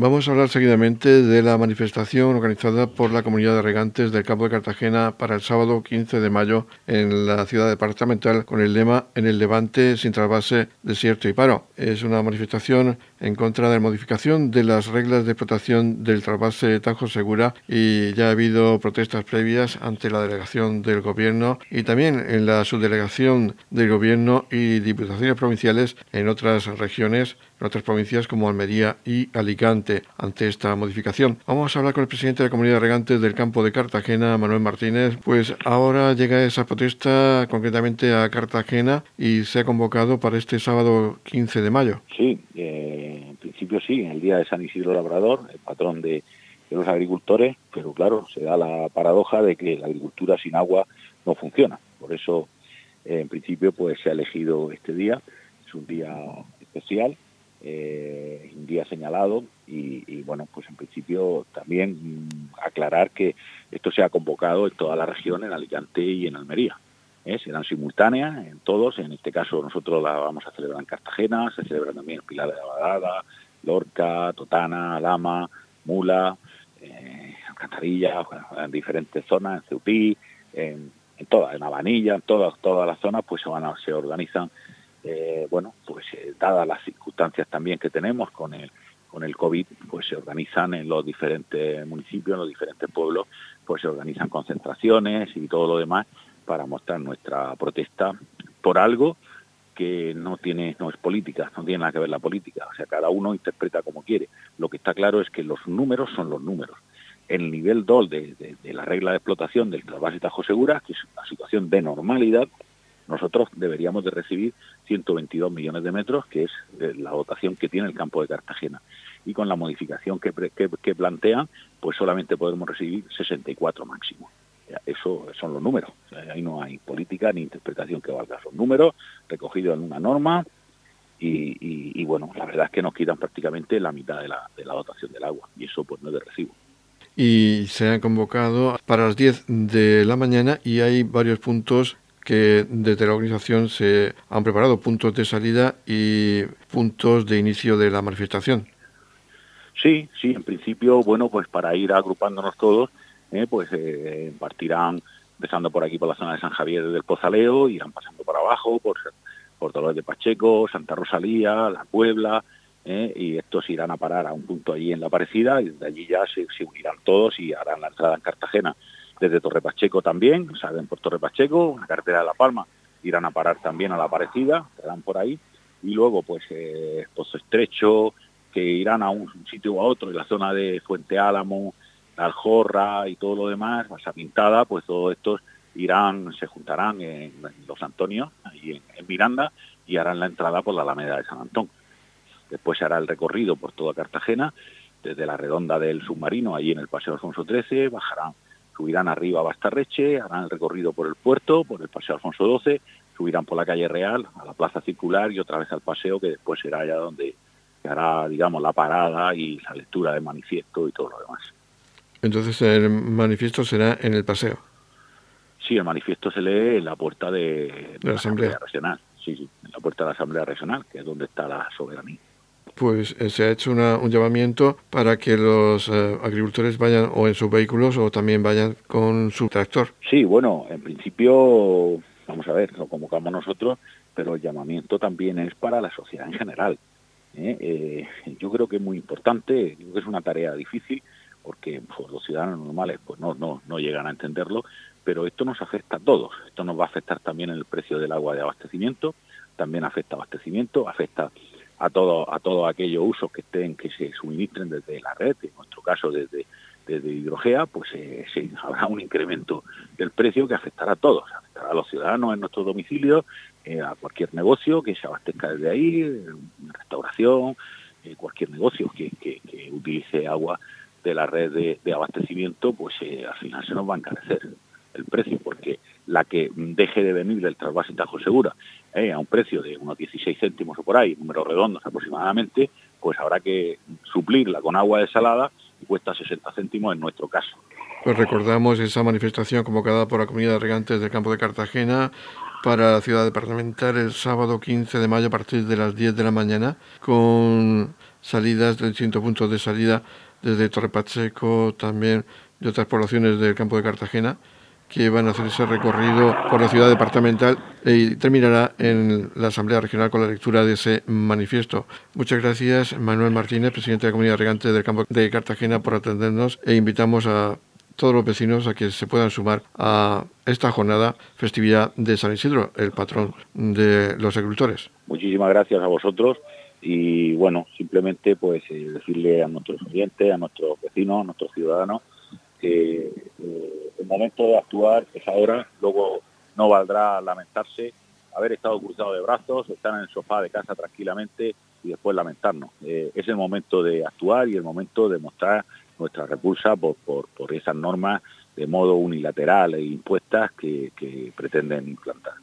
Vamos a hablar seguidamente de la manifestación organizada por la comunidad de regantes del campo de Cartagena para el sábado 15 de mayo en la ciudad departamental con el lema En el Levante sin trasvase, desierto y paro. Es una manifestación en contra de la modificación de las reglas de explotación del trasvase Tajo Segura y ya ha habido protestas previas ante la delegación del gobierno y también en la subdelegación del gobierno y diputaciones provinciales en otras regiones, en otras provincias como Almería y Alicante ante esta modificación. Vamos a hablar con el presidente de la comunidad de regantes del campo de Cartagena, Manuel Martínez. Pues ahora llega esa protesta concretamente a Cartagena y se ha convocado para este sábado 15 de mayo. Sí, eh, en principio sí, en el día de San Isidro Labrador, el patrón de, los agricultores, pero claro, se da la paradoja de que la agricultura sin agua no funciona. Por eso, eh, en principio, pues se ha elegido este día, es un día especial eh, un día señalado y, bueno, pues en principio también mm, aclarar que esto se ha convocado en toda la región, en Alicante y en Almería. ¿eh? Serán simultáneas en todos, en este caso nosotros la vamos a celebrar en Cartagena, se celebra también en Pilar de la Badada, Lorca, Totana, Lama, Mula, eh, Alcantarilla, en diferentes zonas, en Ceutí, en, en todas, en Habanilla, en todas, todas las zonas, pues se, van a, se organizan eh, bueno, pues eh, dadas las circunstancias también que tenemos con el, con el COVID, pues se organizan en los diferentes municipios, en los diferentes pueblos, pues se organizan concentraciones y todo lo demás para mostrar nuestra protesta por algo que no tiene no es política, no tiene nada que ver la política, o sea, cada uno interpreta como quiere. Lo que está claro es que los números son los números. El nivel 2 de, la regla de explotación del y Tajo Segura, que es una situación de normalidad, nosotros deberíamos de recibir 122 millones de metros, que es eh, la dotación que tiene el campo de Cartagena. Y con la modificación que, que, plantean, pues solamente podemos recibir 64 máximo. Eso son los números. ahí no hay política ni interpretación que valga. Son números recogidos en una norma y, bueno, la verdad es que nos quitan prácticamente la mitad de la, de la dotación del agua y eso pues no es de recibo y se han convocado para las 10 de la mañana y hay varios puntos que desde la organización se han preparado puntos de salida y puntos de inicio de la manifestación. Sí, sí, en principio, bueno, pues para ir agrupándonos todos, eh, pues eh, partirán empezando por aquí por la zona de San Javier del Pozaleo, irán pasando por abajo, por, por Dolores de Pacheco, Santa Rosalía, La Puebla, eh, y estos irán a parar a un punto allí en la Parecida, y de allí ya se, se unirán todos y harán la entrada en Cartagena desde Torre Pacheco también, salen por Torre Pacheco, una carretera de La Palma, irán a parar también a La Parecida, estarán por ahí, y luego pues eh, Pozo Estrecho, que irán a un sitio u otro, en la zona de Fuente Álamo, La Aljorra y todo lo demás, Masa Pintada, pues todos estos irán, se juntarán en, Los Antonios, ahí en, Miranda, y harán la entrada por la Alameda de San Antón. Después se hará el recorrido por toda Cartagena, desde la redonda del submarino, allí en el Paseo Alfonso XIII, bajarán subirán arriba a Bastarreche, harán el recorrido por el puerto, por el Paseo Alfonso XII, subirán por la calle Real, a la Plaza Circular y otra vez al paseo, que después será allá donde se hará, digamos, la parada y la lectura del manifiesto y todo lo demás. Entonces el manifiesto será en el paseo. Sí, el manifiesto se lee en la puerta de, la, Asamblea Regional. Sí, sí, en la puerta de la Asamblea Regional, que es donde está la soberanía pues eh, se ha hecho un llamamiento para que los eh, agricultores vayan o en sus vehículos o también vayan con su tractor. Sí, bueno, en principio, vamos a ver, lo convocamos nosotros, pero el llamamiento también es para la sociedad en general. ¿eh? yo creo que es muy importante, creo que es una tarea difícil, porque pues, los ciudadanos normales pues no, no, no llegan a entenderlo, pero esto nos afecta a todos. Esto nos va a afectar también en el precio del agua de abastecimiento, también afecta abastecimiento, afecta a todo a todos aquellos usos que estén que se suministren desde la red, en nuestro caso desde desde hidrogea, pues eh, habrá un incremento del precio que afectará a todos, afectará a los ciudadanos en nuestros domicilios, eh, a cualquier negocio que se abastezca desde ahí, restauración, eh, cualquier negocio que, que, utilice agua de la red de, de abastecimiento, pues al final se nos va a encarecer el precio, porque la que deje de venir del trasvase Tajo Segura eh, a un precio de unos 16 céntimos o por ahí, números redondos aproximadamente, pues habrá que suplirla con agua desalada y cuesta 60 céntimos en nuestro caso. Pues recordamos esa manifestación convocada por la comunidad de regantes del campo de Cartagena para la ciudad departamental el sábado 15 de mayo a partir de las 10 de la mañana con salidas, de distintos puntos de salida, desde Torre Pacheco, también de otras poblaciones del campo de Cartagena, que van a hacer ese recorrido por la ciudad departamental y terminará en la Asamblea Regional con la lectura de ese manifiesto. Muchas gracias, Manuel Martínez, presidente de la Comunidad Regante del Campo de Cartagena, por atendernos e invitamos a todos los vecinos a que se puedan sumar a esta jornada festividad de San Isidro, el patrón de los agricultores. Muchísimas gracias a vosotros y bueno, simplemente pues eh, decirle a nuestros oyentes, a nuestros vecinos, a nuestros ciudadanos que eh, momento de actuar es ahora, luego no valdrá lamentarse, haber estado cruzado de brazos, estar en el sofá de casa tranquilamente y después lamentarnos. Eh, es el momento de actuar y el momento de mostrar nuestra repulsa por, por, esas normas de modo unilateral e impuestas que pretenden implantar.